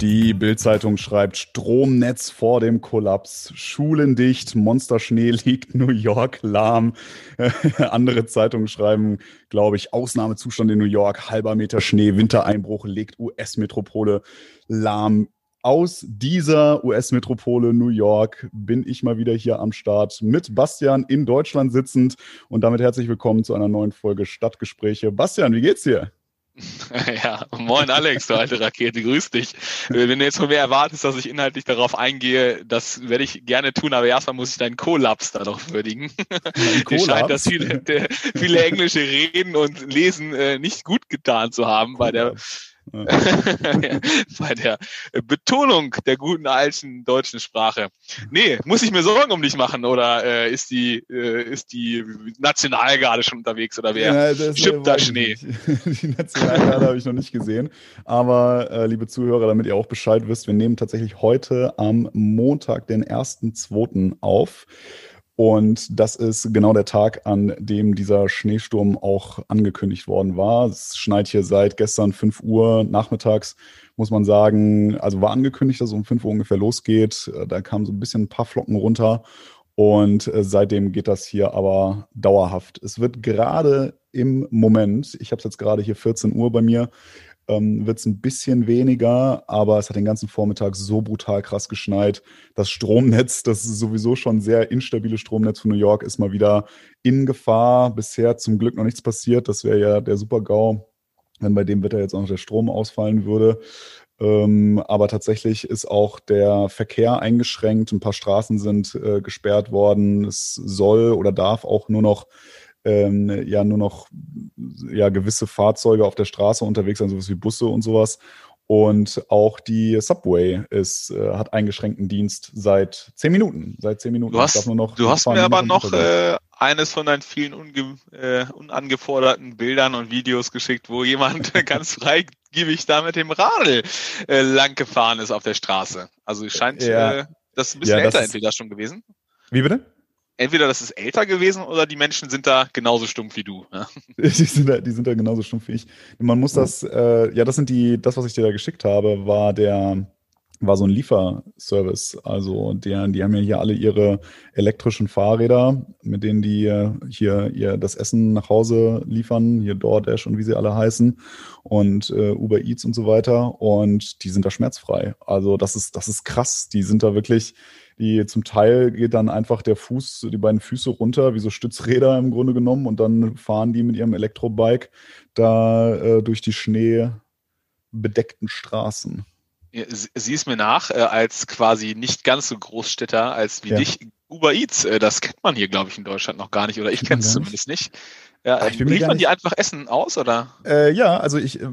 Die Bildzeitung schreibt Stromnetz vor dem Kollaps, Schulen dicht, Monsterschnee liegt New York lahm. Andere Zeitungen schreiben, glaube ich, Ausnahmezustand in New York, halber Meter Schnee, Wintereinbruch legt US-Metropole lahm. Aus dieser US-Metropole New York bin ich mal wieder hier am Start mit Bastian in Deutschland sitzend und damit herzlich willkommen zu einer neuen Folge Stadtgespräche. Bastian, wie geht's dir? Ja, moin Alex, du alte Rakete, grüß dich. Wenn du jetzt von mir erwartest, dass ich inhaltlich darauf eingehe, das werde ich gerne tun, aber erstmal muss ich deinen Kollaps da noch würdigen. Mir scheint, dass viele, viele englische Reden und Lesen äh, nicht gut getan zu haben bei der bei der Betonung der guten alten deutschen Sprache. Nee, muss ich mir Sorgen um dich machen oder äh, ist die äh, ist die Nationalgarde schon unterwegs oder wer ja, schippt da Schnee? die Nationalgarde habe ich noch nicht gesehen, aber äh, liebe Zuhörer, damit ihr auch Bescheid wisst, wir nehmen tatsächlich heute am Montag den 1.2. auf. Und das ist genau der Tag, an dem dieser Schneesturm auch angekündigt worden war. Es schneit hier seit gestern 5 Uhr nachmittags, muss man sagen. Also war angekündigt, dass es um 5 Uhr ungefähr losgeht. Da kamen so ein bisschen ein paar Flocken runter. Und äh, seitdem geht das hier aber dauerhaft. Es wird gerade im Moment, ich habe es jetzt gerade hier 14 Uhr bei mir, ähm, wird es ein bisschen weniger, aber es hat den ganzen Vormittag so brutal krass geschneit. Das Stromnetz, das sowieso schon sehr instabile Stromnetz von New York, ist mal wieder in Gefahr. Bisher zum Glück noch nichts passiert. Das wäre ja der Super-GAU, wenn bei dem Wetter jetzt auch noch der Strom ausfallen würde. Ähm, aber tatsächlich ist auch der Verkehr eingeschränkt. Ein paar Straßen sind äh, gesperrt worden. Es soll oder darf auch nur noch ähm, ja nur noch ja, gewisse Fahrzeuge auf der Straße unterwegs sind, sowas wie Busse und sowas. Und auch die Subway ist, äh, hat eingeschränkten Dienst seit zehn Minuten. Seit zehn Minuten. Du hast, noch, du hast mir aber noch äh, eines von deinen vielen unge äh, unangeforderten Bildern und Videos geschickt, wo jemand ganz freigebig da mit dem Radl äh, lang gefahren ist auf der Straße. Also es scheint ja. äh, das ein bisschen ja, älter entweder schon gewesen. Wie bitte? Entweder das ist älter gewesen oder die Menschen sind da genauso stumpf wie du. Die, sind da, die sind da genauso stumpf wie ich. Man muss das, äh, ja, das sind die, das, was ich dir da geschickt habe, war der, war so ein Lieferservice. Also der, die haben ja hier alle ihre elektrischen Fahrräder, mit denen die äh, hier ihr das Essen nach Hause liefern, hier DoorDash und wie sie alle heißen und äh, Uber Eats und so weiter. Und die sind da schmerzfrei. Also das ist, das ist krass. Die sind da wirklich, die zum Teil geht dann einfach der Fuß, die beiden Füße runter, wie so Stützräder im Grunde genommen, und dann fahren die mit ihrem Elektrobike da äh, durch die schneebedeckten Straßen. Sieh es mir nach, äh, als quasi nicht ganz so Großstädter als wie ja. dich. Uber Eats, äh, das kennt man hier, glaube ich, in Deutschland noch gar nicht, oder ich kenne es zumindest nicht. Ja, ich liefern die einfach Essen aus, oder? Äh, ja, also ich, äh,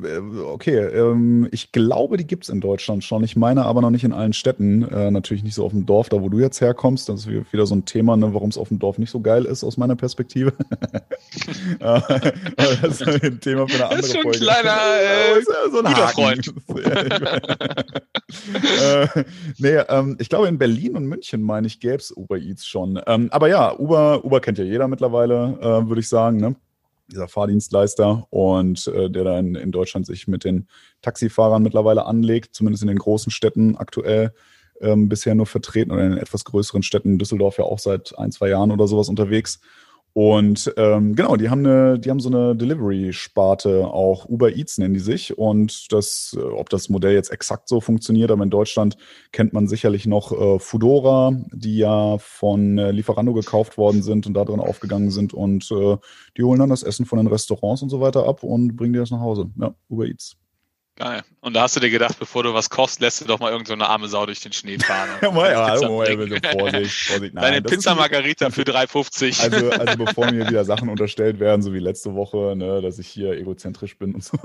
okay, ähm, ich glaube, die gibt's in Deutschland schon. Ich meine aber noch nicht in allen Städten. Äh, natürlich nicht so auf dem Dorf, da wo du jetzt herkommst. Das ist wieder so ein Thema, ne, warum es auf dem Dorf nicht so geil ist, aus meiner Perspektive. das ist ein Thema für eine andere Folge. Das ist schon ein kleiner, äh, so ein guter Freund. äh, nee, ähm, ich glaube, in Berlin und München, meine ich, gäbe es Uber Eats schon. Ähm, aber ja, Uber, Uber kennt ja jeder mittlerweile, äh, würde ich sagen. Ne? Dieser Fahrdienstleister und äh, der dann in Deutschland sich mit den Taxifahrern mittlerweile anlegt, zumindest in den großen Städten aktuell ähm, bisher nur vertreten oder in etwas größeren Städten, Düsseldorf ja auch seit ein, zwei Jahren oder sowas unterwegs. Und ähm, genau, die haben eine, die haben so eine Delivery-Sparte, auch Uber Eats nennen die sich. Und das, äh, ob das Modell jetzt exakt so funktioniert, aber in Deutschland kennt man sicherlich noch äh, Foodora, die ja von äh, Lieferando gekauft worden sind und da drin aufgegangen sind. Und äh, die holen dann das Essen von den Restaurants und so weiter ab und bringen dir das nach Hause. Ja, Uber Eats. Geil. Und da hast du dir gedacht, bevor du was kochst, lässt du doch mal irgendeine so arme Sau durch den Schnee fahren. ja, ja, also, Vorsicht, Vorsicht. Nein, Deine Pizza Margarita für 3,50. Also, also bevor mir wieder Sachen unterstellt werden, so wie letzte Woche, ne, dass ich hier egozentrisch bin und so.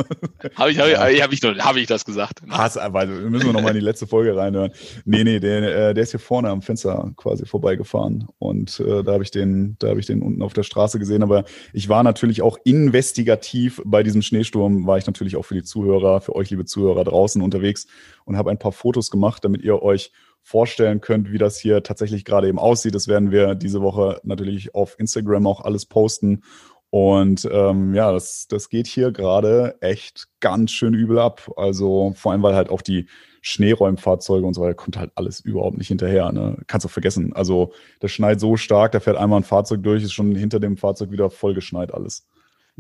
Habe ich, hab ich, hab ich, hab ich das gesagt? Hass, also, müssen wir nochmal in die letzte Folge reinhören. Nee, nee, der, äh, der ist hier vorne am Fenster quasi vorbeigefahren. Und äh, da habe ich den, da habe ich den unten auf der Straße gesehen. Aber ich war natürlich auch investigativ bei diesem Schneesturm, war ich natürlich auch für die Zuhörer, für euch euch, liebe Zuhörer, draußen unterwegs und habe ein paar Fotos gemacht, damit ihr euch vorstellen könnt, wie das hier tatsächlich gerade eben aussieht. Das werden wir diese Woche natürlich auf Instagram auch alles posten. Und ähm, ja, das, das geht hier gerade echt ganz schön übel ab. Also vor allem, weil halt auch die Schneeräumfahrzeuge und so weiter kommt halt alles überhaupt nicht hinterher. Ne? Kannst du vergessen. Also das schneit so stark, da fährt einmal ein Fahrzeug durch, ist schon hinter dem Fahrzeug wieder voll geschneit alles.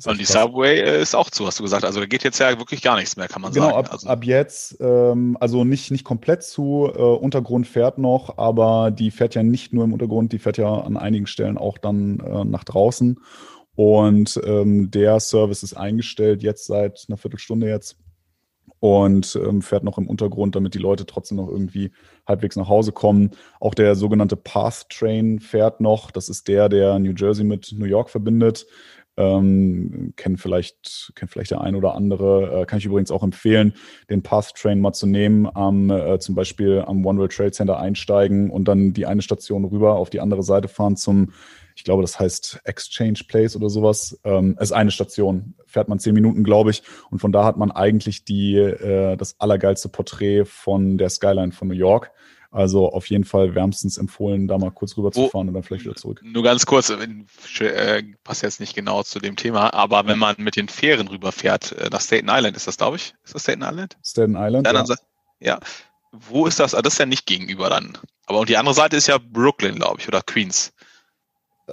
Und die krass. Subway äh, ist auch zu, hast du gesagt. Also da geht jetzt ja wirklich gar nichts mehr, kann man genau, sagen. Genau, ab, also. ab jetzt, ähm, also nicht, nicht komplett zu, äh, Untergrund fährt noch, aber die fährt ja nicht nur im Untergrund, die fährt ja an einigen Stellen auch dann äh, nach draußen. Und ähm, der Service ist eingestellt jetzt seit einer Viertelstunde jetzt und ähm, fährt noch im Untergrund, damit die Leute trotzdem noch irgendwie halbwegs nach Hause kommen. Auch der sogenannte Path Train fährt noch. Das ist der, der New Jersey mit New York verbindet. Ähm, kennen vielleicht, kennt vielleicht der ein oder andere. Äh, kann ich übrigens auch empfehlen, den Path Train mal zu nehmen, am, äh, zum Beispiel am One World Trade Center einsteigen und dann die eine Station rüber auf die andere Seite fahren zum, ich glaube, das heißt Exchange Place oder sowas. Ähm, ist eine Station, fährt man zehn Minuten, glaube ich, und von da hat man eigentlich die, äh, das allergeilste Porträt von der Skyline von New York. Also auf jeden Fall wärmstens empfohlen, da mal kurz rüber zu fahren und dann vielleicht wieder zurück. Nur ganz kurz, äh, passt jetzt nicht genau zu dem Thema, aber wenn man mit den Fähren rüberfährt äh, nach Staten Island, ist das, glaube ich? Ist das Staten Island? Staten Island. Ja. ja. Wo ist das? Ah, das ist ja nicht gegenüber dann. Aber und die andere Seite ist ja Brooklyn, glaube ich, oder Queens.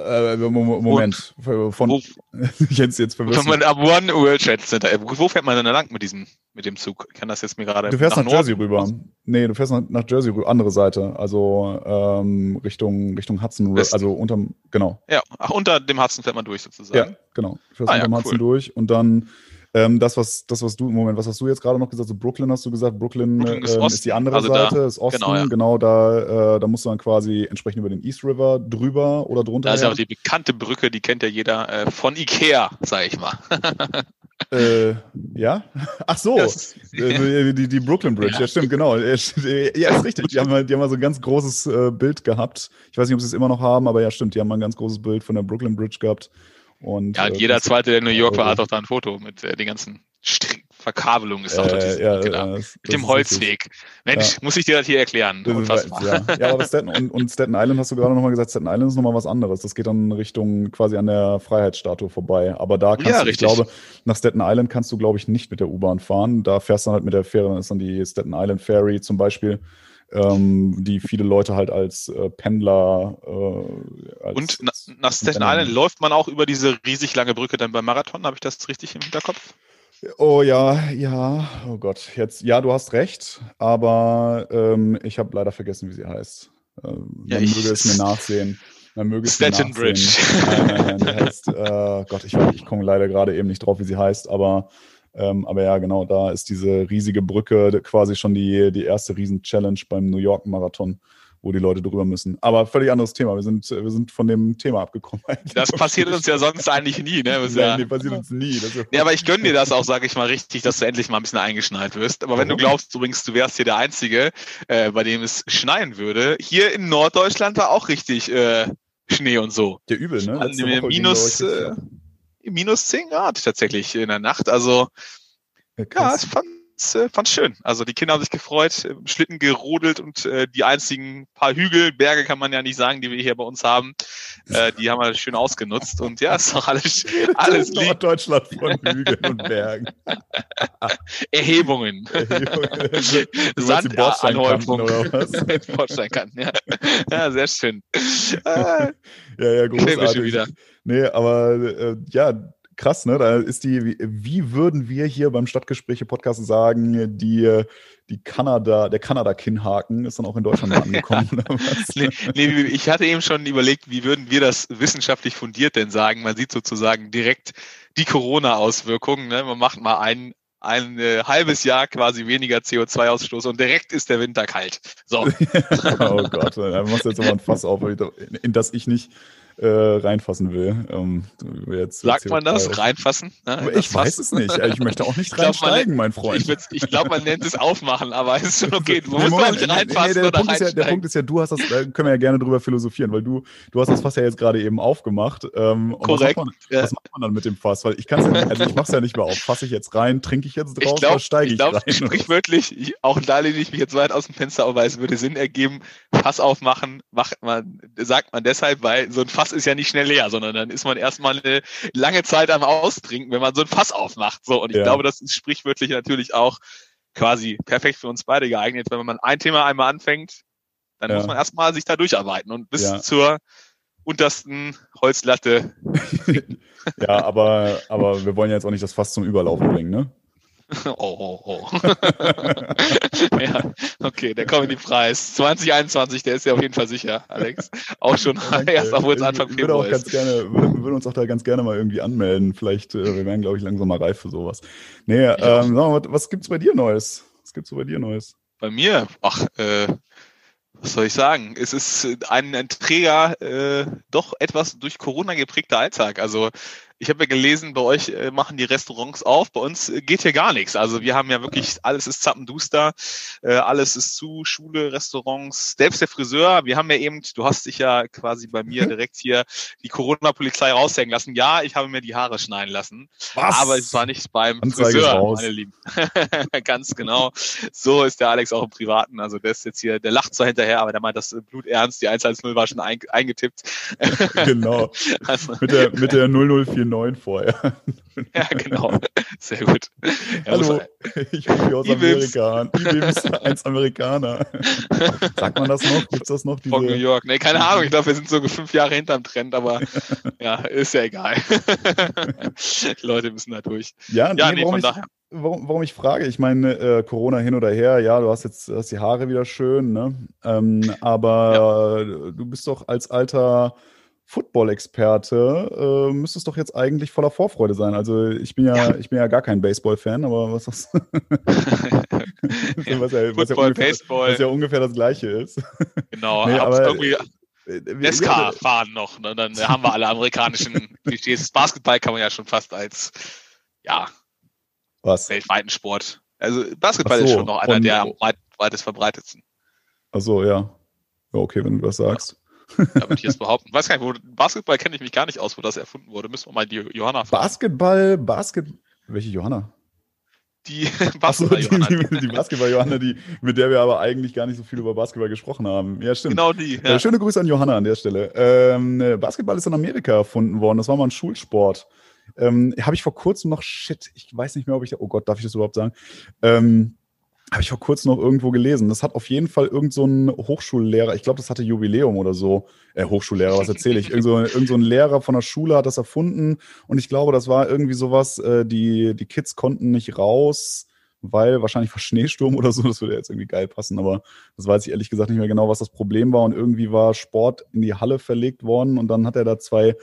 Äh, Moment, wo, von wo, jetzt jetzt verwirrt. man ab One World Trade Center. Äh, wo fährt man denn lang mit diesem mit dem Zug? Ich kann das jetzt mir gerade. Du fährst nach, nach Jersey rüber. Nee, du fährst nach, nach, Jersey rüber, andere Seite, also ähm, Richtung Richtung Hudson, West. also unterm genau. Ja, ach, unter dem Hudson fährt man durch sozusagen. Ja, genau. Du fährst ah, unter dem ja, Hudson cool. durch und dann ähm, das, was, das, was du, Moment, was hast du jetzt gerade noch gesagt? So Brooklyn hast du gesagt, Brooklyn, Brooklyn ist, ähm, ist, die andere also Seite, da, ist Osten, genau, ja. genau da, äh, da musst du dann quasi entsprechend über den East River drüber oder drunter. Da ist ja auch die bekannte Brücke, die kennt ja jeder äh, von Ikea, sag ich mal. äh, ja? Ach so, das, äh, die, die Brooklyn Bridge, ja, ja stimmt, genau. Ja, ist richtig. Die haben, die haben mal so ein ganz großes äh, Bild gehabt. Ich weiß nicht, ob sie es immer noch haben, aber ja, stimmt, die haben mal ein ganz großes Bild von der Brooklyn Bridge gehabt. Und, ja, und äh, jeder zweite, der in New York war, hat auch da ein Foto mit äh, den ganzen Str Verkabelungen ist auch äh, ja, genau. das, mit dem Holzweg. Mensch, ja. muss ich dir das hier erklären? Ja. ja, aber Staten, und, und Staten Island hast du gerade nochmal gesagt, Staten Island ist nochmal was anderes. Das geht dann Richtung quasi an der Freiheitsstatue vorbei. Aber da kannst ja, du, richtig. ich glaube, nach Staten Island kannst du, glaube ich, nicht mit der U-Bahn fahren. Da fährst du dann halt mit der Fähre, dann ist dann die Staten Island Ferry zum Beispiel ähm, die viele Leute halt als äh, Pendler. Äh, als, und na, nach Staten Island läuft man auch über diese riesig lange Brücke dann beim Marathon. Habe ich das richtig im Hinterkopf? Oh ja, ja, oh Gott, jetzt, ja, du hast recht, aber ähm, ich habe leider vergessen, wie sie heißt. Ähm, ja, man möge es mir nachsehen. Man möge es mir nachsehen. Bridge. Nein, nein, nein, die heißt, äh, Gott, ich, ich komme leider gerade eben nicht drauf, wie sie heißt, aber ähm, aber ja, genau, da ist diese riesige Brücke quasi schon die, die erste Riesen-Challenge beim New York-Marathon, wo die Leute drüber müssen. Aber völlig anderes Thema. Wir sind, wir sind von dem Thema abgekommen. Das passiert uns ja sonst eigentlich nie, ne? Das ja, nee, passiert uns nie. ja, aber ich gönne dir das auch, sage ich mal, richtig, dass du endlich mal ein bisschen eingeschneit wirst. Aber wenn du glaubst übrigens, du wärst hier der Einzige, äh, bei dem es schneien würde, hier in Norddeutschland war auch richtig äh, Schnee und so. Der übel, ne? Also minus, äh, minus 10 Grad tatsächlich in der Nacht. Also ja, ja ich fand's, äh, fand's schön. Also die Kinder haben sich gefreut, im Schlitten gerodelt und äh, die einzigen paar Hügel, Berge kann man ja nicht sagen, die wir hier bei uns haben, äh, die haben wir schön ausgenutzt. Und ja, ist doch alles, alles lieb. Norddeutschland von Hügeln und Bergen. Erhebungen. Erhebungen. Sandanhäufung. Bordsteinkanten, ja. ja, sehr schön. ja, ja, großartig. Wieder. Nee, aber äh, ja, krass, ne? Da ist die, wie, würden wir hier beim Stadtgespräche-Podcast sagen, die, die Kanada, der Kanada-Kinnhaken ist dann auch in Deutschland angekommen. nee, nee, ich hatte eben schon überlegt, wie würden wir das wissenschaftlich fundiert denn sagen? Man sieht sozusagen direkt die Corona-Auswirkungen. Ne? Man macht mal ein, ein äh, halbes Jahr quasi weniger CO2-Ausstoß und direkt ist der Winter kalt. So. oh Gott, da machst du jetzt aber ein Fass auf, in das ich nicht äh, reinfassen will. Ähm, jetzt, Sagt man das? Reinfassen? Ja, ich weiß es nicht. Ich möchte auch nicht reinsteigen, mein Freund. Ich, ich glaube, man nennt es aufmachen, aber es ist schon okay. Du musst Moment, nicht reinfassen nee, der, Punkt ist ja, der Punkt ist ja, du hast das, da können wir ja gerne drüber philosophieren, weil du, du hast das Fass ja jetzt gerade eben aufgemacht. Ähm, Korrekt. Was macht, man, ja. was macht man dann mit dem Fass? Weil ich kann ja also ich mach's ja nicht mehr auf. Fasse ich jetzt rein, trinke ich jetzt drauf glaub, oder steige ich, ich glaub, rein? Sprichwörtlich, ich, auch da lehne ich mich jetzt weit aus dem Fenster, aber es würde Sinn ergeben, Fass aufmachen, macht man, sagt man deshalb, weil so ein Fass Fass ist ja nicht schnell leer, sondern dann ist man erstmal eine lange Zeit am Austrinken, wenn man so ein Fass aufmacht. So, und ich ja. glaube, das ist sprichwörtlich natürlich auch quasi perfekt für uns beide geeignet. Wenn man ein Thema einmal anfängt, dann ja. muss man erstmal sich da durcharbeiten und bis ja. zur untersten Holzlatte. ja, aber, aber wir wollen ja jetzt auch nicht das Fass zum Überlaufen bringen, ne? Oh, oh, oh. ja, okay, der Comedy-Preis 2021, der ist ja auf jeden Fall sicher, Alex. Auch schon Danke. erst, obwohl es Anfang Februar würde auch ist. Ganz gerne, würde, würde, uns auch da ganz gerne mal irgendwie anmelden. Vielleicht, äh, wir werden, glaube ich, langsam mal reif für sowas. Nee, ja. ähm, was, was gibt's bei dir Neues? Was gibt's bei dir Neues? Bei mir? Ach, äh, was soll ich sagen? Es ist ein, ein Träger, äh, doch etwas durch Corona geprägter Alltag. Also ich habe ja gelesen, bei euch äh, machen die Restaurants auf, bei uns äh, geht hier gar nichts. Also wir haben ja wirklich, alles ist zappenduster, äh, alles ist zu, Schule, Restaurants, selbst der Friseur. Wir haben ja eben, du hast dich ja quasi bei mir mhm. direkt hier die Corona-Polizei raushängen lassen. Ja, ich habe mir die Haare schneiden lassen. Was? Aber es war nicht beim Anzeige Friseur, raus. meine Lieben. Ganz genau. So ist der Alex auch im Privaten. Also der ist jetzt hier, der lacht zwar hinterher, aber der meint das Blut ernst. Die 110 war schon eingetippt. genau. Also, mit der, mit der 0049 9 vorher. Ja, genau. Sehr gut. Ja, Hallo, ich rufe hier aus Amerika an. IBIMS 1 Amerikaner. Sagt man das noch? Gibt es das noch? Diese... Von New York. Nee, keine Ahnung. Ich glaube, wir sind so fünf Jahre hinterm Trend, aber ja, ist ja egal. Die Leute müssen da durch. Ja, ja nee, nee, von ich, daher. Warum, warum, ich frage, ich meine, äh, Corona hin oder her, ja, du hast jetzt hast die Haare wieder schön, ne? Ähm, aber ja. du bist doch als alter Football-Experte, äh, müsste es doch jetzt eigentlich voller Vorfreude sein. Also ich bin ja, ja. ich bin ja gar kein Baseball-Fan, aber was das ja, was, ja, was, ja ungefähr, was ja ungefähr das Gleiche ist. Genau, nee, aber irgendwie äh, SK fahren noch, ne? dann haben wir alle amerikanischen Klischees. Basketball kann man ja schon fast als ja was? weltweiten Sport. Also Basketball so, ist schon noch einer der am weitest verbreitetsten. Ach so, ja. ja. Okay, wenn du das sagst. Da würde ich jetzt behaupten. Weiß gar nicht, wo Basketball kenne ich mich gar nicht aus, wo das erfunden wurde. Müssen wir mal die Johanna fragen. Basketball, Basket. Welche Johanna? Die Basketball-Johanna. So, die, die, die Basketball-Johanna, die, mit der wir aber eigentlich gar nicht so viel über Basketball gesprochen haben. Ja, stimmt. Genau die. Ja. Äh, schöne Grüße an Johanna an der Stelle. Ähm, äh, Basketball ist in Amerika erfunden worden. Das war mal ein Schulsport. Ähm, Habe ich vor kurzem noch, shit, ich weiß nicht mehr, ob ich, oh Gott, darf ich das überhaupt sagen? Ähm, habe ich vor kurzem noch irgendwo gelesen. Das hat auf jeden Fall irgend so Hochschullehrer, ich glaube, das hatte Jubiläum oder so. Äh, Hochschullehrer, was erzähle ich? Irgend so, irgend so Lehrer von der Schule hat das erfunden. Und ich glaube, das war irgendwie sowas, äh, die, die Kids konnten nicht raus, weil wahrscheinlich war Schneesturm oder so. Das würde jetzt irgendwie geil passen. Aber das weiß ich ehrlich gesagt nicht mehr genau, was das Problem war. Und irgendwie war Sport in die Halle verlegt worden. Und dann hat er da zwei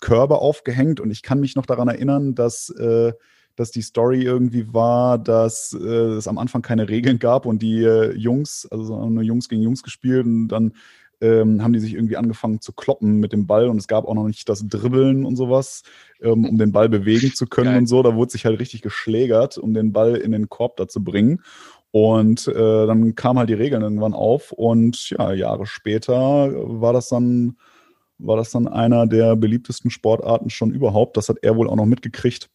Körbe aufgehängt. Und ich kann mich noch daran erinnern, dass. Äh, dass die Story irgendwie war, dass äh, es am Anfang keine Regeln gab und die äh, Jungs, also nur Jungs gegen Jungs gespielt und dann ähm, haben die sich irgendwie angefangen zu kloppen mit dem Ball und es gab auch noch nicht das Dribbeln und sowas, ähm, um den Ball bewegen zu können Geil. und so. Da wurde sich halt richtig geschlägert, um den Ball in den Korb da zu bringen. Und äh, dann kamen halt die Regeln irgendwann auf und ja, Jahre später war das dann war das dann einer der beliebtesten Sportarten schon überhaupt. Das hat er wohl auch noch mitgekriegt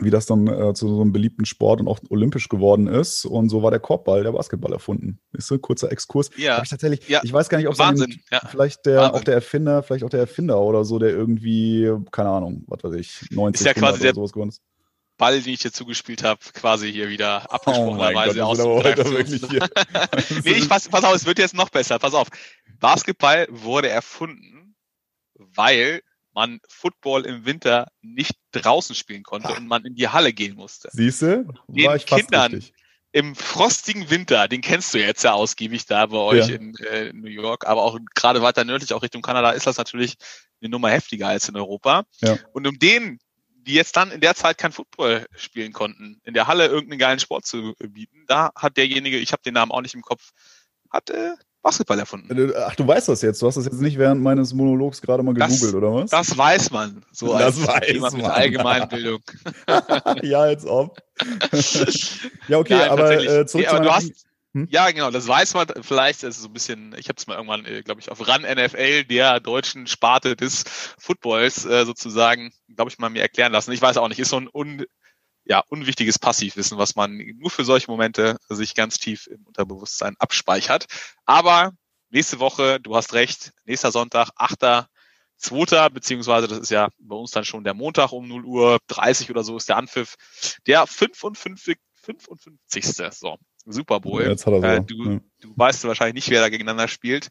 wie das dann äh, zu so einem beliebten Sport und auch olympisch geworden ist. Und so war der Korbball, der Basketball erfunden. Ist ein kurzer Exkurs. Ja. ich tatsächlich, ja. ich weiß gar nicht, ob Wahnsinn. Einen, ja. vielleicht der, Wahnsinn. auch der Erfinder, vielleicht auch der Erfinder oder so, der irgendwie, keine Ahnung, was weiß ich, 90 ist ja quasi der sowas geworden ist. Ball, den ich hier zugespielt habe, quasi hier wieder abgesprochenerweise oh nee, ich pass, pass auf, es wird jetzt noch besser. Pass auf. Basketball wurde erfunden, weil man Football im Winter nicht draußen spielen konnte und man in die Halle gehen musste. Siehst du? Den ich Kindern richtig. im frostigen Winter, den kennst du jetzt ja ausgiebig da bei euch ja. in äh, New York, aber auch gerade weiter nördlich, auch Richtung Kanada, ist das natürlich eine Nummer heftiger als in Europa. Ja. Und um den, die jetzt dann in der Zeit kein Football spielen konnten, in der Halle irgendeinen geilen Sport zu bieten, da hat derjenige, ich habe den Namen auch nicht im Kopf, hat äh, Basketball erfunden. Äh, ach, du weißt das jetzt. Du hast das jetzt nicht während meines Monologs gerade mal gegoogelt, das, oder was? Das weiß man. So das als weiß jemand man. mit Allgemeinbildung. ja, als ob. ja, okay, Nein, aber äh, zurück nee, aber du hast, hm? Ja, genau, das weiß man. Vielleicht ist es so ein bisschen, ich habe es mal irgendwann, äh, glaube ich, auf RAN NFL, der deutschen Sparte des Footballs, äh, sozusagen, glaube ich, mal mir erklären lassen. Ich weiß auch nicht, ist so ein un, ja, unwichtiges Passivwissen, was man nur für solche Momente sich ganz tief im Unterbewusstsein abspeichert. Aber nächste Woche, du hast recht, nächster Sonntag, 8. Zweiter, beziehungsweise das ist ja bei uns dann schon der Montag um 0 Uhr 30 oder so ist der Anpfiff. Der 55, 55. So, Super Bowl. Ja, jetzt hat er so. Äh, du, ja. du weißt wahrscheinlich nicht, wer da gegeneinander spielt.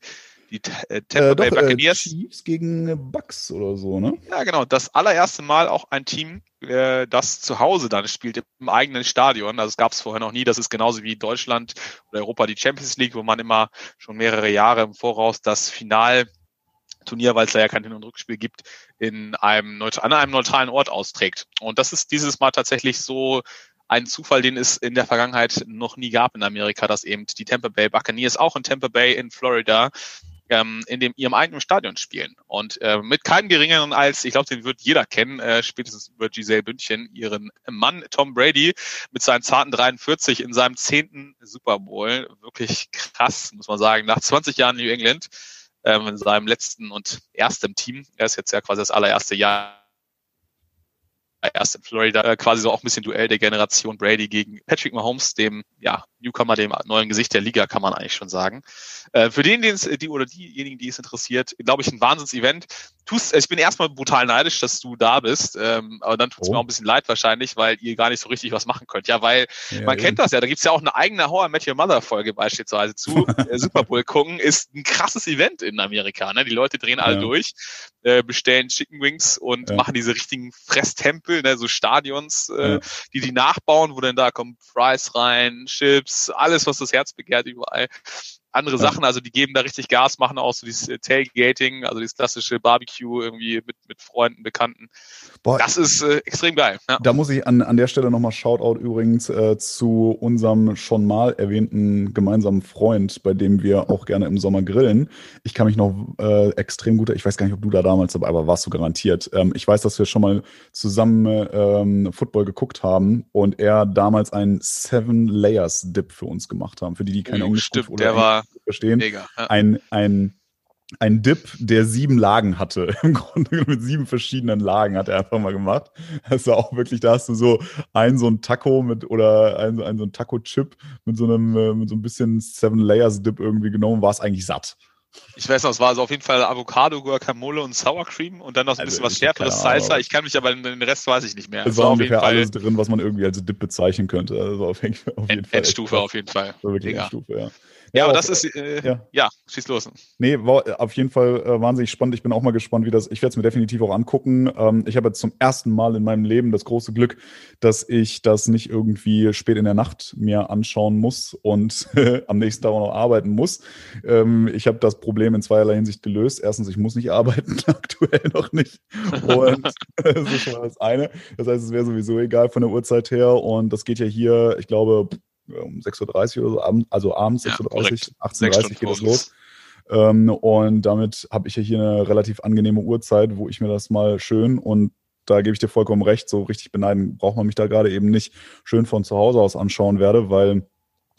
Die äh, Äh, Tampa doch, Bay äh, Buccaneers. Chiefs gegen äh, Bucks oder so, ne? Ja, genau. Das allererste Mal auch ein Team, äh, das zu Hause dann spielt im eigenen Stadion. Also es gab es vorher noch nie. Das ist genauso wie Deutschland oder Europa die Champions League, wo man immer schon mehrere Jahre im Voraus das Finalturnier, weil es da ja kein Hin- und Rückspiel gibt, in einem, an einem neutralen Ort austrägt. Und das ist dieses Mal tatsächlich so ein Zufall, den es in der Vergangenheit noch nie gab in Amerika, dass eben die Tampa Bay Buccaneers auch in Tampa Bay in Florida ähm, in dem ihrem eigenen Stadion spielen. Und äh, mit keinem geringeren als, ich glaube, den wird jeder kennen, äh, spätestens über Giselle Bündchen, ihren Mann Tom Brady mit seinen zarten 43 in seinem zehnten Super Bowl. Wirklich krass, muss man sagen. Nach 20 Jahren New England, ähm, in seinem letzten und ersten Team. Er ist jetzt ja quasi das allererste Jahr erst in Florida, äh, quasi so auch ein bisschen Duell der Generation Brady gegen Patrick Mahomes, dem ja, Newcomer, dem neuen Gesicht der Liga, kann man eigentlich schon sagen. Äh, für den, den es, die oder diejenigen, die es interessiert, glaube ich, ein Wahnsinns-Event. Tust, also ich bin erstmal brutal neidisch, dass du da bist, ähm, aber dann tut es Oh. mir auch ein bisschen leid wahrscheinlich, weil ihr gar nicht so richtig was machen könnt. Ja, weil Ja, man eben. kennt das ja, da gibt's ja auch eine eigene I Met Your Mother Folge beispielsweise zu. äh, Super Bowl gucken ist ein krasses Event in Amerika. Ne? Die Leute drehen alle Ja. durch, äh, bestellen Chicken Wings und Ja. machen diese richtigen Fresstempel, ne? so Stadions, äh, die die nachbauen, wo dann da kommen Fries rein, Chips, alles, was das Herz begehrt, überall. Andere. Sachen, also die geben da richtig Gas, machen auch so dieses äh, Tailgating, also dieses klassische Barbecue irgendwie mit, mit Freunden, Bekannten. Boah, Das ist äh, extrem geil. Ja. Da muss ich an, an der Stelle nochmal Shoutout übrigens äh, zu unserem schon mal erwähnten gemeinsamen Freund, bei dem wir auch gerne im Sommer grillen. Ich kann mich noch äh, extrem gut, ich weiß gar nicht, ob du da damals dabei aber warst du garantiert. Ähm, ich weiß, dass wir schon mal zusammen ähm, Football geguckt haben und er damals einen Seven Layers Dip für uns gemacht haben. Für die, die keine Uh, Englisch Stimmt, oder der war Englisch verstehen mega. Ja. ein, ein, ein Dip, der sieben Lagen hatte. Im Grunde mit sieben verschiedenen Lagen hat er einfach mal gemacht. War auch wirklich, da hast du so ein so ein Taco mit oder ein, ein so ein Taco-Chip mit so einem, äh, mit so ein bisschen Seven Layers Dip irgendwie genommen, war es eigentlich satt. Ich weiß noch, es war also auf jeden Fall Avocado, Guacamole und Sour Cream und dann noch so ein Also, bisschen was ich hab schärferes. Salsa. Ich kann mich aber, den Rest weiß ich nicht mehr. Es Es war war auf jeden ungefähr Fall alles drin, was man irgendwie als Dip bezeichnen könnte. Also auf jeden, auf jeden End- Fall. Endstufe auf jeden Fall. War wirklich. Endstufe, ja. Ja, aber das ist, äh, ja. ja. schieß los. Nee, war auf jeden Fall äh, wahnsinnig spannend. Ich bin auch mal gespannt, wie das. Ich werde es mir definitiv auch angucken. Ähm, ich habe jetzt zum ersten Mal in meinem Leben das große Glück, dass ich das nicht irgendwie spät in der Nacht mir anschauen muss und am nächsten Tag auch noch arbeiten muss. Ähm, ich habe das Problem in zweierlei Hinsicht gelöst. Erstens, ich muss nicht arbeiten, aktuell noch nicht. Und das ist schon mal das eine. Das heißt, es wäre sowieso egal von der Uhrzeit her. Und das geht ja hier, ich glaube, um 6.30 Uhr oder so, abend- also abends Ja, 6.30 Uhr, korrekt. Sechs 18.30 Uhr geht es los. Ähm, und damit habe ich ja hier eine relativ angenehme Uhrzeit, wo ich mir das mal schön und da gebe ich dir vollkommen recht, so richtig beneiden braucht man mich da gerade eben nicht schön von zu Hause aus anschauen werde, weil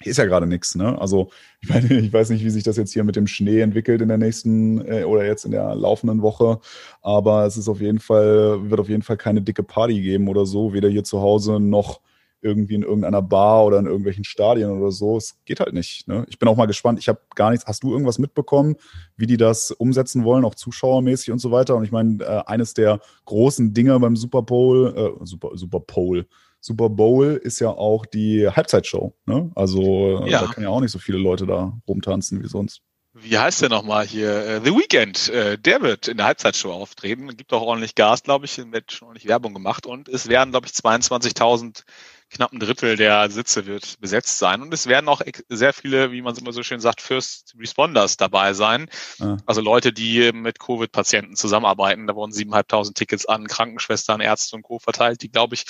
hier ist ja gerade nichts, ne? Also ich meine, ich weiß nicht, wie sich das jetzt hier mit dem Schnee entwickelt in der nächsten äh, oder jetzt in der laufenden Woche, aber es ist auf jeden Fall, wird auf jeden Fall keine dicke Party geben oder so, weder hier zu Hause noch irgendwie in irgendeiner Bar oder in irgendwelchen Stadien oder so. Es geht halt nicht. Ne? Ich bin auch mal gespannt. Ich habe gar nichts. Hast du irgendwas mitbekommen, wie die das umsetzen wollen, auch zuschauermäßig und so weiter? Und ich meine, äh, eines der großen Dinger beim Super Bowl, äh, Super, Super Bowl, Super Bowl ist ja auch die Halbzeitshow. Ne? Also äh, Ja. da können ja auch nicht so viele Leute da rumtanzen wie sonst. Wie heißt der nochmal hier? Äh, The Weeknd, äh, der wird in der Halbzeitshow auftreten. Gibt auch ordentlich Gas, glaube ich. Wird schon ordentlich Werbung gemacht. Und es werden, glaube ich, 22.000, knapp ein Drittel der Sitze wird besetzt sein. Und es werden auch sehr viele, wie man es immer so schön sagt, First Responders dabei sein. Ah. Also Leute, die mit Covid-Patienten zusammenarbeiten. Da wurden 7.500 Tickets an Krankenschwestern, Ärzte und Co. verteilt, die, glaube ich,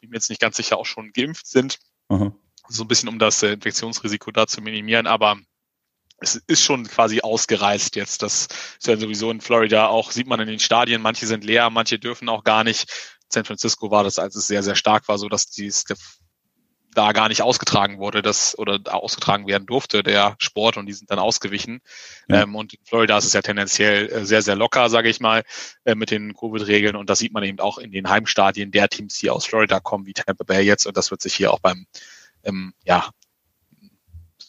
bin mir jetzt nicht ganz sicher, auch schon geimpft sind Aha. so ein bisschen um das äh, Infektionsrisiko da zu minimieren, aber es ist schon quasi ausgereist jetzt. Das ist ja sowieso in Florida auch, sieht man in den Stadien, manche sind leer, manche dürfen auch gar nicht. San Francisco war das, als es sehr, sehr stark war, so dass dies da gar nicht ausgetragen wurde, das oder ausgetragen werden durfte, der Sport, und die sind dann ausgewichen. Ja. Ähm, und in Florida ist es ja tendenziell äh, sehr, sehr locker, sage ich mal, äh, mit den Covid-Regeln. Und das sieht man eben auch in den Heimstadien der Teams, die aus Florida kommen, wie Tampa Bay jetzt. Und das wird sich hier auch beim ähm, ja,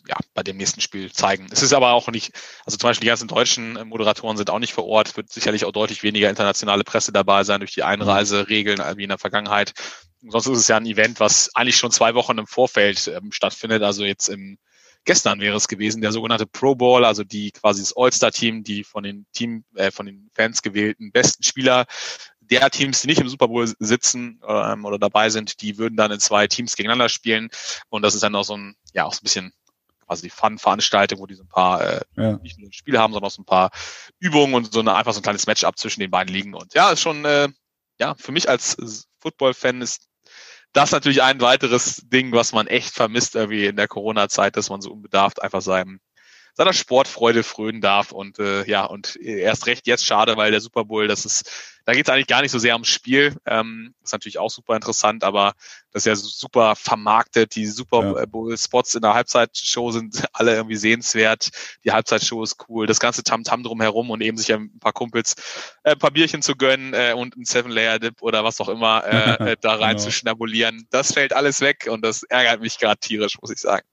ja, bei dem nächsten Spiel zeigen. Es ist aber auch nicht, also zum Beispiel die ganzen deutschen äh, Moderatoren sind auch nicht vor Ort. Es wird sicherlich auch deutlich weniger internationale Presse dabei sein durch die Einreiseregeln wie in der Vergangenheit. Sonst ist es ja ein Event, was eigentlich schon zwei Wochen im Vorfeld ähm, stattfindet. Also jetzt im gestern wäre es gewesen, der sogenannte Pro Bowl, also die quasi das All-Star-Team, die von den Team, äh, von den Fans gewählten besten Spieler der Teams, die nicht im Super Bowl sitzen ähm, oder dabei sind, die würden dann in zwei Teams gegeneinander spielen. Und das ist dann auch so ein, ja, auch so ein bisschen quasi Fun-Veranstaltung, wo die so ein paar äh, ja. nicht nur Spiele haben, sondern auch so ein paar Übungen und so eine, einfach so ein kleines Matchup zwischen den beiden liegen. Und ja, ist schon, äh, ja, für mich als Football-Fan ist das natürlich ein weiteres Ding, was man echt vermisst irgendwie in der Corona-Zeit, dass man so unbedarft einfach seinem seiner Sportfreude frönen darf und äh, ja und erst recht jetzt schade, weil der Super Bowl, das ist da geht es eigentlich gar nicht so sehr ums Spiel. Ähm, ist natürlich auch super interessant, aber das ist ja super vermarktet. Die Super Bowl-Spots in der Halbzeitshow sind alle irgendwie sehenswert. Die Halbzeitshow ist cool. Das ganze Tamtam -Tam drumherum und eben sich ein paar Kumpels äh, ein paar Bierchen zu gönnen äh, und ein Seven-Layer-Dip oder was auch immer äh, da rein genau. zu schnabulieren. Das fällt alles weg und das ärgert mich gerade tierisch, muss ich sagen.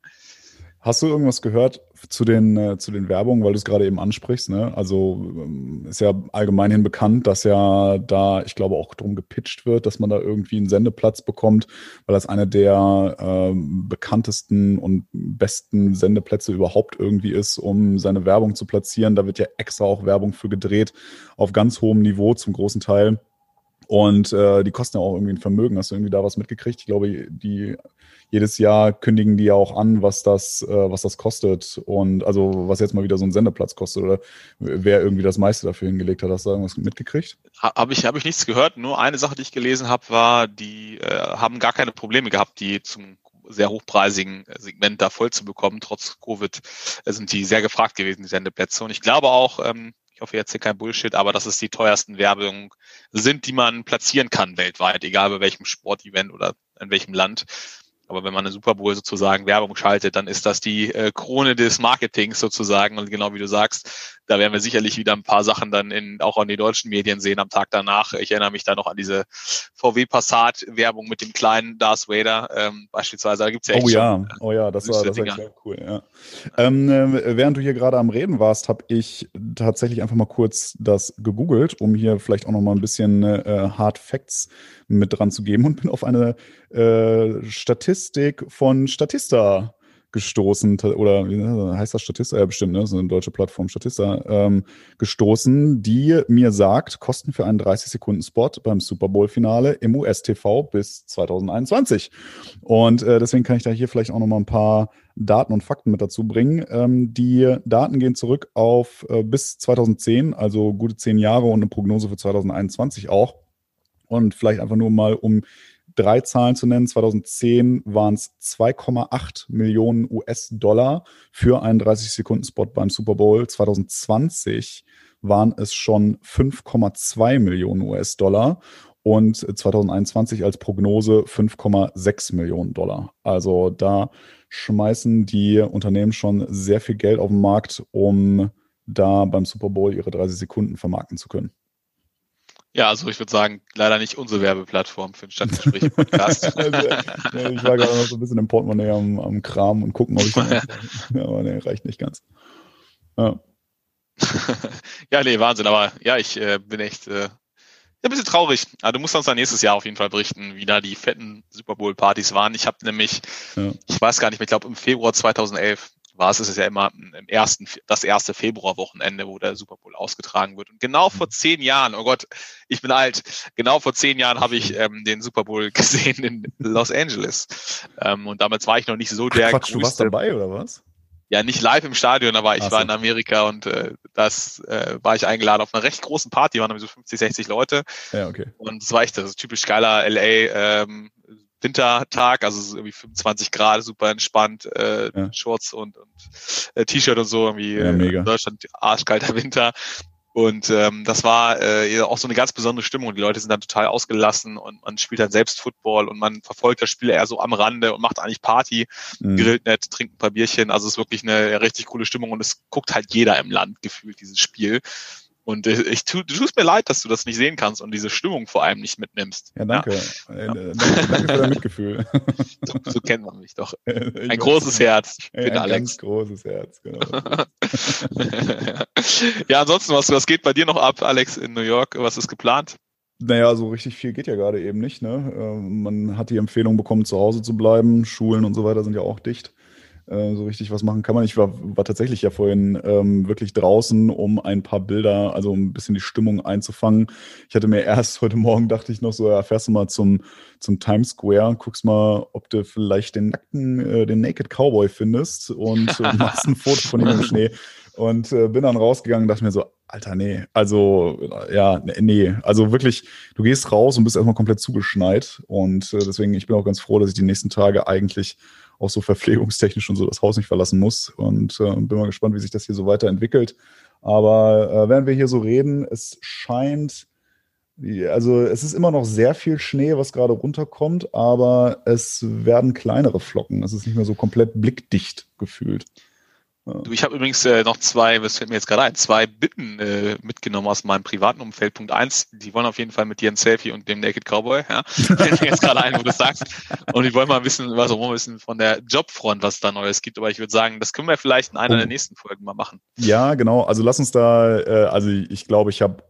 Hast du irgendwas gehört zu den, äh, zu den Werbungen, weil du es gerade eben ansprichst? Ne? Also ähm, ist ja allgemeinhin bekannt, dass ja da, ich glaube, auch drum gepitcht wird, dass man da irgendwie einen Sendeplatz bekommt, weil das eine der ähm, bekanntesten und besten Sendeplätze überhaupt irgendwie ist, um seine Werbung zu platzieren. Da wird ja extra auch Werbung für gedreht, auf ganz hohem Niveau zum großen Teil. Und äh, die kosten ja auch irgendwie ein Vermögen. Hast du irgendwie da was mitgekriegt? Ich glaube, die jedes Jahr kündigen die ja auch an, was das, äh, was das kostet. Und also was jetzt mal wieder so ein Sendeplatz kostet oder wer irgendwie das meiste dafür hingelegt hat. Hast du irgendwas mitgekriegt? Habe ich, hab ich nichts gehört. Nur eine Sache, die ich gelesen habe, war, die äh, haben gar keine Probleme gehabt, die zum sehr hochpreisigen Segment da voll zu bekommen. Trotz Covid äh, sind die sehr gefragt gewesen, die Sendeplätze. Und ich glaube auch, ähm, ich hoffe jetzt hier kein Bullshit, aber dass es die teuersten Werbung sind, die man platzieren kann weltweit, egal bei welchem Sportevent oder in welchem Land. Aber wenn man eine Super Bowl sozusagen Werbung schaltet, dann ist das die äh, Krone des Marketings sozusagen. Und genau wie du sagst, da werden wir sicherlich wieder ein paar Sachen dann in, auch an die deutschen Medien sehen am Tag danach. Ich erinnere mich da noch an diese VW Passat Werbung mit dem kleinen Darth Vader ähm, beispielsweise. Da gibt's ja echt Oh ja, schon, oh ja, das war, das war sehr cool. Ja. Ähm, äh, während du hier gerade am Reden warst, habe ich tatsächlich einfach mal kurz das gegoogelt, um hier vielleicht auch noch mal ein bisschen äh, Hard Facts mit dran zu geben und bin auf eine äh, Statistik von Statista gestoßen, oder wie heißt das Statista? Ja, bestimmt, ne? So eine deutsche Plattform Statista, ähm, gestoßen, die mir sagt, Kosten für einen 30-Sekunden-Spot beim Super Bowl-Finale im US-TV bis 2021. Und äh, deswegen kann ich da hier vielleicht auch noch mal ein paar Daten und Fakten mit dazu bringen. Ähm, die Daten gehen zurück auf äh, bis 2010, also gute zehn Jahre und eine Prognose für 2021 auch. Und vielleicht einfach nur mal, um drei Zahlen zu nennen. 2010 waren es 2,8 Millionen US-Dollar für einen 30-Sekunden-Spot beim Super Bowl. 2020 waren es schon 5,2 Millionen US-Dollar und 2021 als Prognose 5,6 Millionen Dollar. Also da schmeißen die Unternehmen schon sehr viel Geld auf den Markt, um da beim Super Bowl ihre 30 Sekunden vermarkten zu können. Ja, also ich würde sagen, leider nicht unsere Werbeplattform für den Stadtgespräch-Podcast. also, ja, ich war gerade noch so ein bisschen im Portemonnaie am, am Kram und gucken, ob ich ja. aber nee, reicht nicht ganz. Ja. ja, nee, Wahnsinn. Aber ja, ich äh, bin echt äh, ein bisschen traurig. Aber du musst uns dann nächstes Jahr auf jeden Fall berichten, wie da die fetten Super Bowl-Partys waren. Ich habe nämlich, ja. ich weiß gar nicht mehr, ich glaube im Februar 2011 war es, ist es ja immer im ersten, das erste Februarwochenende, wo der Super Bowl ausgetragen wird. Und genau vor zehn Jahren, oh Gott, ich bin alt, genau vor zehn Jahren habe ich ähm, den Super Bowl gesehen in Los Angeles. Ähm, und damals war ich noch nicht so der Ach, Quatsch, größte. Du warst dabei oder was? Ja, nicht live im Stadion, aber ich so. war in Amerika und äh, das äh, war ich eingeladen auf einer recht großen Party, waren so 50, 60 Leute. Ja, okay. Und es war echt das typisch geiler LA ähm, Wintertag, also irgendwie 25 Grad, super entspannt, äh, ja. Shorts und, und äh, T-Shirt und so, irgendwie ja, mega. in Deutschland arschkalter Winter. Und ähm, das war äh, auch so eine ganz besondere Stimmung. Die Leute sind dann total ausgelassen und man spielt dann selbst Football und man verfolgt das Spiel eher so am Rande und macht eigentlich Party, mhm. grillt nett, trinkt ein paar Bierchen. Also es ist wirklich eine richtig coole Stimmung und es guckt halt jeder im Land gefühlt dieses Spiel. Und äh, ich tu, du tust mir leid, dass du das nicht sehen kannst und diese Stimmung vor allem nicht mitnimmst. Ja, danke. Ja. Äh, danke, danke, für dein Mitgefühl. So, so, kennt man mich doch. Ein ich großes Herz. Ich bin ein Alex. ganz großes Herz, genau. ja, ansonsten, was, was geht bei dir noch ab, Alex, in New York? Was ist geplant? Naja, so richtig viel geht ja gerade eben nicht. Ne? Ähm, man hat die Empfehlung bekommen, zu Hause zu bleiben. Schulen und so weiter sind ja auch dicht. Äh, so richtig was machen kann man. Ich war, war tatsächlich ja vorhin ähm, wirklich draußen, um ein paar Bilder, also um ein bisschen die Stimmung einzufangen. Ich hatte mir erst heute Morgen, dachte ich noch so, ja, fährst du mal zum, zum Times Square, guckst mal, ob du vielleicht den nackten, äh, den Naked Cowboy findest und äh, machst ein Foto von ihm im Schnee. Und äh, bin dann rausgegangen und dachte mir so, Alter, nee, also ja, nee, also wirklich, du gehst raus und bist erstmal komplett zugeschneit. Und äh, deswegen, ich bin auch ganz froh, dass ich die nächsten Tage eigentlich auch so verpflegungstechnisch und so das Haus nicht verlassen muss. Und äh, bin mal gespannt, wie sich das hier so weiterentwickelt. Aber äh, während wir hier so reden, es scheint, also es ist immer noch sehr viel Schnee, was gerade runterkommt, aber es werden kleinere Flocken. Es ist nicht mehr so komplett blickdicht gefühlt. Du, ich habe übrigens äh, noch zwei, was fällt mir jetzt gerade ein, zwei Bitten äh, mitgenommen aus meinem privaten Umfeld. Punkt eins, die wollen auf jeden Fall mit dir ein Selfie und dem Naked Cowboy, ja. fällt mir jetzt gerade ein, wo du das sagst. Und die wollen mal wissen, was wir wissen von der Jobfront, was da Neues gibt. Aber ich würde sagen, das können wir vielleicht in einer oh. der nächsten Folgen mal machen. Ja, genau. Also lass uns da, äh, also ich glaube, ich habe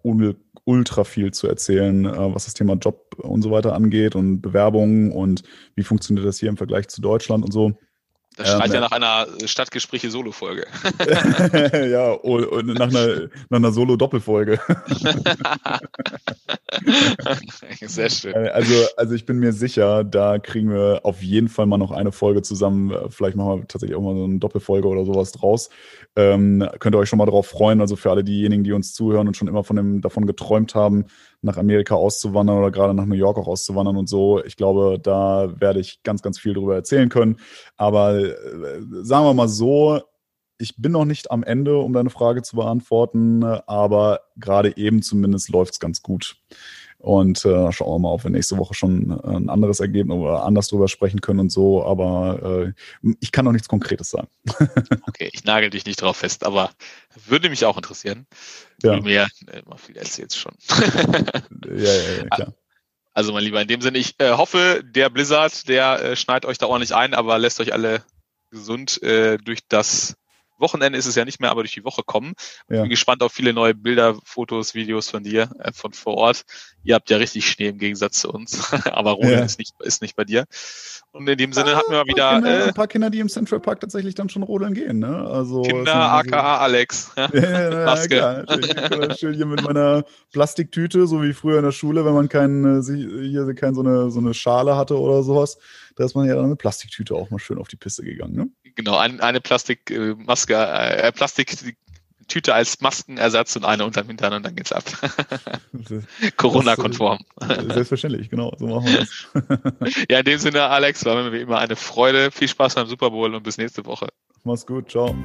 ultra viel zu erzählen, äh, was das Thema Job und so weiter angeht und Bewerbungen und wie funktioniert das hier im Vergleich zu Deutschland und so. Das schreit ähm, ja nach einer Stadtgespräche-Solo-Folge. ja, und nach einer, nach einer Solo-Doppelfolge. Sehr schön. Äh, also, also ich bin mir sicher, da kriegen wir auf jeden Fall mal noch eine Folge zusammen. Vielleicht machen wir tatsächlich auch mal so eine Doppelfolge oder sowas draus. Ähm, könnt ihr euch schon mal darauf freuen. Also für alle diejenigen, die uns zuhören und schon immer von dem, davon geträumt haben, nach Amerika auszuwandern oder gerade nach New York auch auszuwandern und so. Ich glaube, da werde ich ganz, ganz viel darüber erzählen können. Aber äh, sagen wir mal so, ich bin noch nicht am Ende, um deine Frage zu beantworten, aber gerade eben zumindest läuft es ganz gut. Und äh, schauen wir mal, ob wir nächste Woche schon äh, ein anderes Ergebnis oder anders drüber sprechen können und so. Aber äh, ich kann noch nichts Konkretes sagen. okay, ich nagel dich nicht drauf fest, aber würde mich auch interessieren. Ja. Mehr, äh, viel erzählst schon. ja, ja, ja, klar. Also mein Lieber, in dem Sinne, ich äh, hoffe, der Blizzard, der äh, schneidet euch da ordentlich ein, aber lässt euch alle gesund äh, durch das Wochenende ist es ja nicht mehr, aber durch die Woche kommen. Ja. Bin gespannt auf viele neue Bilder, Fotos, Videos von dir, äh, von vor Ort. Ihr habt ja richtig Schnee im Gegensatz zu uns, aber Rodeln ja. ist, nicht, ist nicht bei dir. Und in dem Sinne ah, hatten wir mal wieder. Kinder, äh, ein paar Kinder, die im Central Park tatsächlich dann schon rodeln gehen, ne? Also, Kinder, aka Alex. Ja, ja, Maske. Ja, klar, schön hier mit meiner Plastiktüte, so wie früher in der Schule, wenn man kein, äh, hier kein so eine, so eine Schale hatte oder sowas. Da ist man ja dann eine Plastiktüte auch mal schön auf die Piste gegangen, ne? Genau, ein, eine Plastikmaske, äh, Plastiktüte als Maskenersatz und eine unterm Hintern und dann geht's ab. Corona-konform. Selbstverständlich, genau, so machen wir das. ja, in dem Sinne, Alex, war mir wie immer eine Freude. Viel Spaß beim Super Bowl und bis nächste Woche. Mach's gut, ciao.